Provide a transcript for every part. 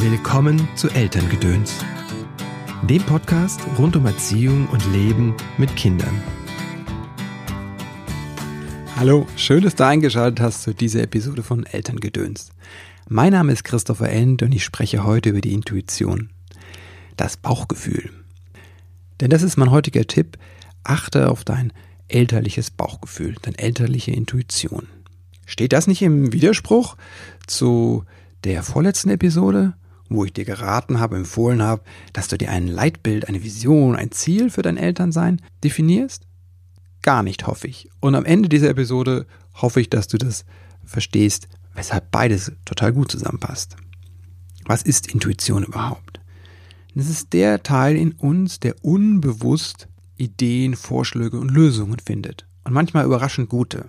Willkommen zu Elterngedöns, dem Podcast rund um Erziehung und Leben mit Kindern. Hallo, schön, dass du eingeschaltet hast zu dieser Episode von Elterngedöns. Mein Name ist Christopher End und ich spreche heute über die Intuition, das Bauchgefühl. Denn das ist mein heutiger Tipp. Achte auf dein elterliches Bauchgefühl, deine elterliche Intuition. Steht das nicht im Widerspruch zu der vorletzten Episode? Wo ich dir geraten habe, empfohlen habe, dass du dir ein Leitbild, eine Vision, ein Ziel für dein Elternsein definierst? Gar nicht, hoffe ich. Und am Ende dieser Episode hoffe ich, dass du das verstehst, weshalb beides total gut zusammenpasst. Was ist Intuition überhaupt? Es ist der Teil in uns, der unbewusst Ideen, Vorschläge und Lösungen findet. Und manchmal überraschend gute.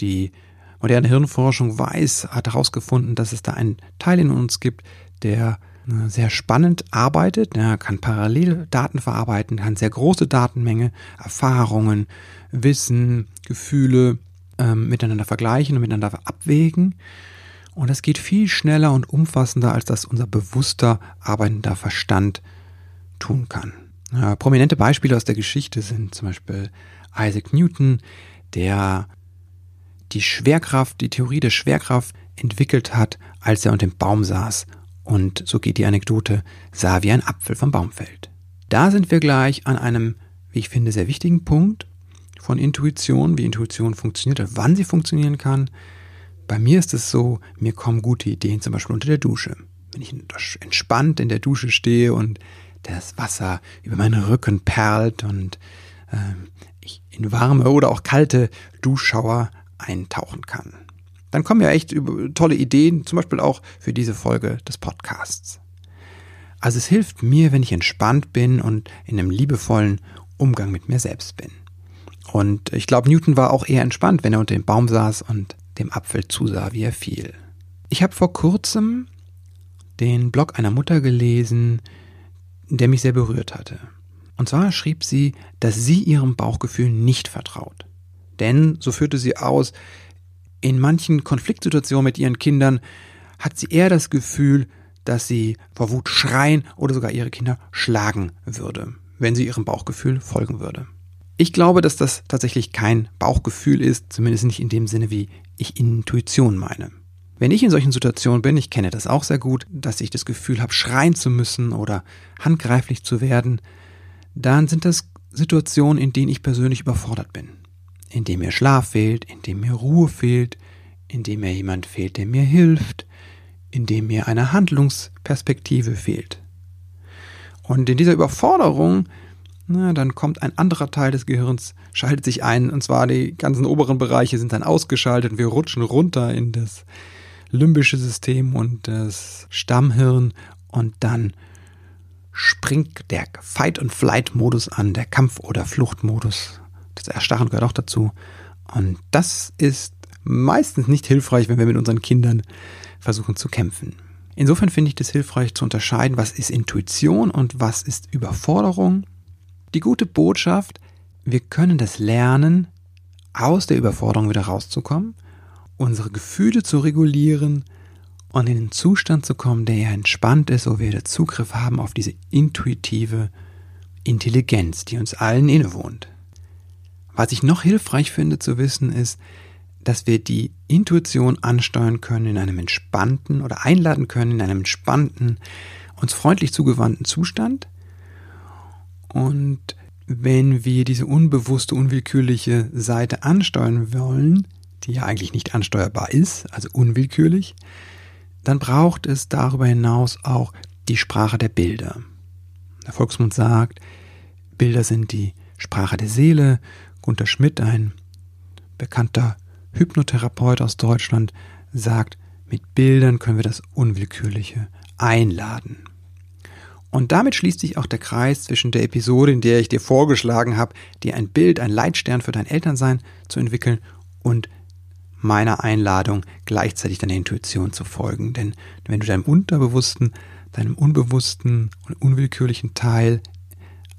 Die moderne Hirnforschung weiß, hat herausgefunden, dass es da einen Teil in uns gibt, der äh, sehr spannend arbeitet. Er kann parallel Daten verarbeiten, kann sehr große Datenmenge, Erfahrungen, Wissen, Gefühle ähm, miteinander vergleichen und miteinander abwägen. Und das geht viel schneller und umfassender, als das unser bewusster arbeitender Verstand tun kann. Ja, prominente Beispiele aus der Geschichte sind zum Beispiel Isaac Newton, der die Schwerkraft, die Theorie der Schwerkraft entwickelt hat, als er unter dem Baum saß und, so geht die Anekdote, sah wie ein Apfel vom Baum fällt. Da sind wir gleich an einem, wie ich finde, sehr wichtigen Punkt von Intuition, wie Intuition funktioniert, wann sie funktionieren kann. Bei mir ist es so, mir kommen gute Ideen zum Beispiel unter der Dusche. Wenn ich entspannt in der Dusche stehe und das Wasser über meinen Rücken perlt und äh, ich in warme oder auch kalte Duschschauer eintauchen kann dann kommen ja echt tolle Ideen, zum Beispiel auch für diese Folge des Podcasts. Also es hilft mir, wenn ich entspannt bin und in einem liebevollen Umgang mit mir selbst bin. Und ich glaube, Newton war auch eher entspannt, wenn er unter dem Baum saß und dem Apfel zusah, wie er fiel. Ich habe vor kurzem den Blog einer Mutter gelesen, der mich sehr berührt hatte. Und zwar schrieb sie, dass sie ihrem Bauchgefühl nicht vertraut. Denn, so führte sie aus, in manchen Konfliktsituationen mit ihren Kindern hat sie eher das Gefühl, dass sie vor Wut schreien oder sogar ihre Kinder schlagen würde, wenn sie ihrem Bauchgefühl folgen würde. Ich glaube, dass das tatsächlich kein Bauchgefühl ist, zumindest nicht in dem Sinne, wie ich Intuition meine. Wenn ich in solchen Situationen bin, ich kenne das auch sehr gut, dass ich das Gefühl habe, schreien zu müssen oder handgreiflich zu werden, dann sind das Situationen, in denen ich persönlich überfordert bin in dem mir Schlaf fehlt, in dem mir Ruhe fehlt, in dem mir jemand fehlt, der mir hilft, in dem mir eine Handlungsperspektive fehlt. Und in dieser Überforderung, na, dann kommt ein anderer Teil des Gehirns, schaltet sich ein, und zwar die ganzen oberen Bereiche sind dann ausgeschaltet und wir rutschen runter in das limbische System und das Stammhirn und dann springt der Fight- und Flight-Modus an, der Kampf- oder Fluchtmodus das Erstarren gehört auch dazu. Und das ist meistens nicht hilfreich, wenn wir mit unseren Kindern versuchen zu kämpfen. Insofern finde ich das hilfreich zu unterscheiden, was ist Intuition und was ist Überforderung. Die gute Botschaft, wir können das lernen, aus der Überforderung wieder rauszukommen, unsere Gefühle zu regulieren und in einen Zustand zu kommen, der ja entspannt ist, wo wir den Zugriff haben auf diese intuitive Intelligenz, die uns allen innewohnt. Was ich noch hilfreich finde zu wissen, ist, dass wir die Intuition ansteuern können in einem entspannten oder einladen können in einem entspannten, uns freundlich zugewandten Zustand. Und wenn wir diese unbewusste, unwillkürliche Seite ansteuern wollen, die ja eigentlich nicht ansteuerbar ist, also unwillkürlich, dann braucht es darüber hinaus auch die Sprache der Bilder. Der Volksmund sagt, Bilder sind die Sprache der Seele Gunter Schmidt, ein bekannter Hypnotherapeut aus Deutschland, sagt, mit Bildern können wir das Unwillkürliche einladen. Und damit schließt sich auch der Kreis zwischen der Episode, in der ich dir vorgeschlagen habe, dir ein Bild, ein Leitstern für dein Elternsein zu entwickeln und meiner Einladung, gleichzeitig deiner Intuition zu folgen. Denn wenn du deinem Unterbewussten, deinem unbewussten und unwillkürlichen Teil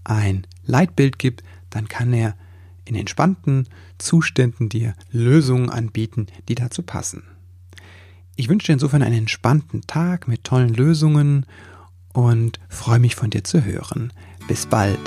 ein Leitbild gibst, dann kann er in entspannten Zuständen dir Lösungen anbieten, die dazu passen. Ich wünsche dir insofern einen entspannten Tag mit tollen Lösungen und freue mich von dir zu hören. Bis bald.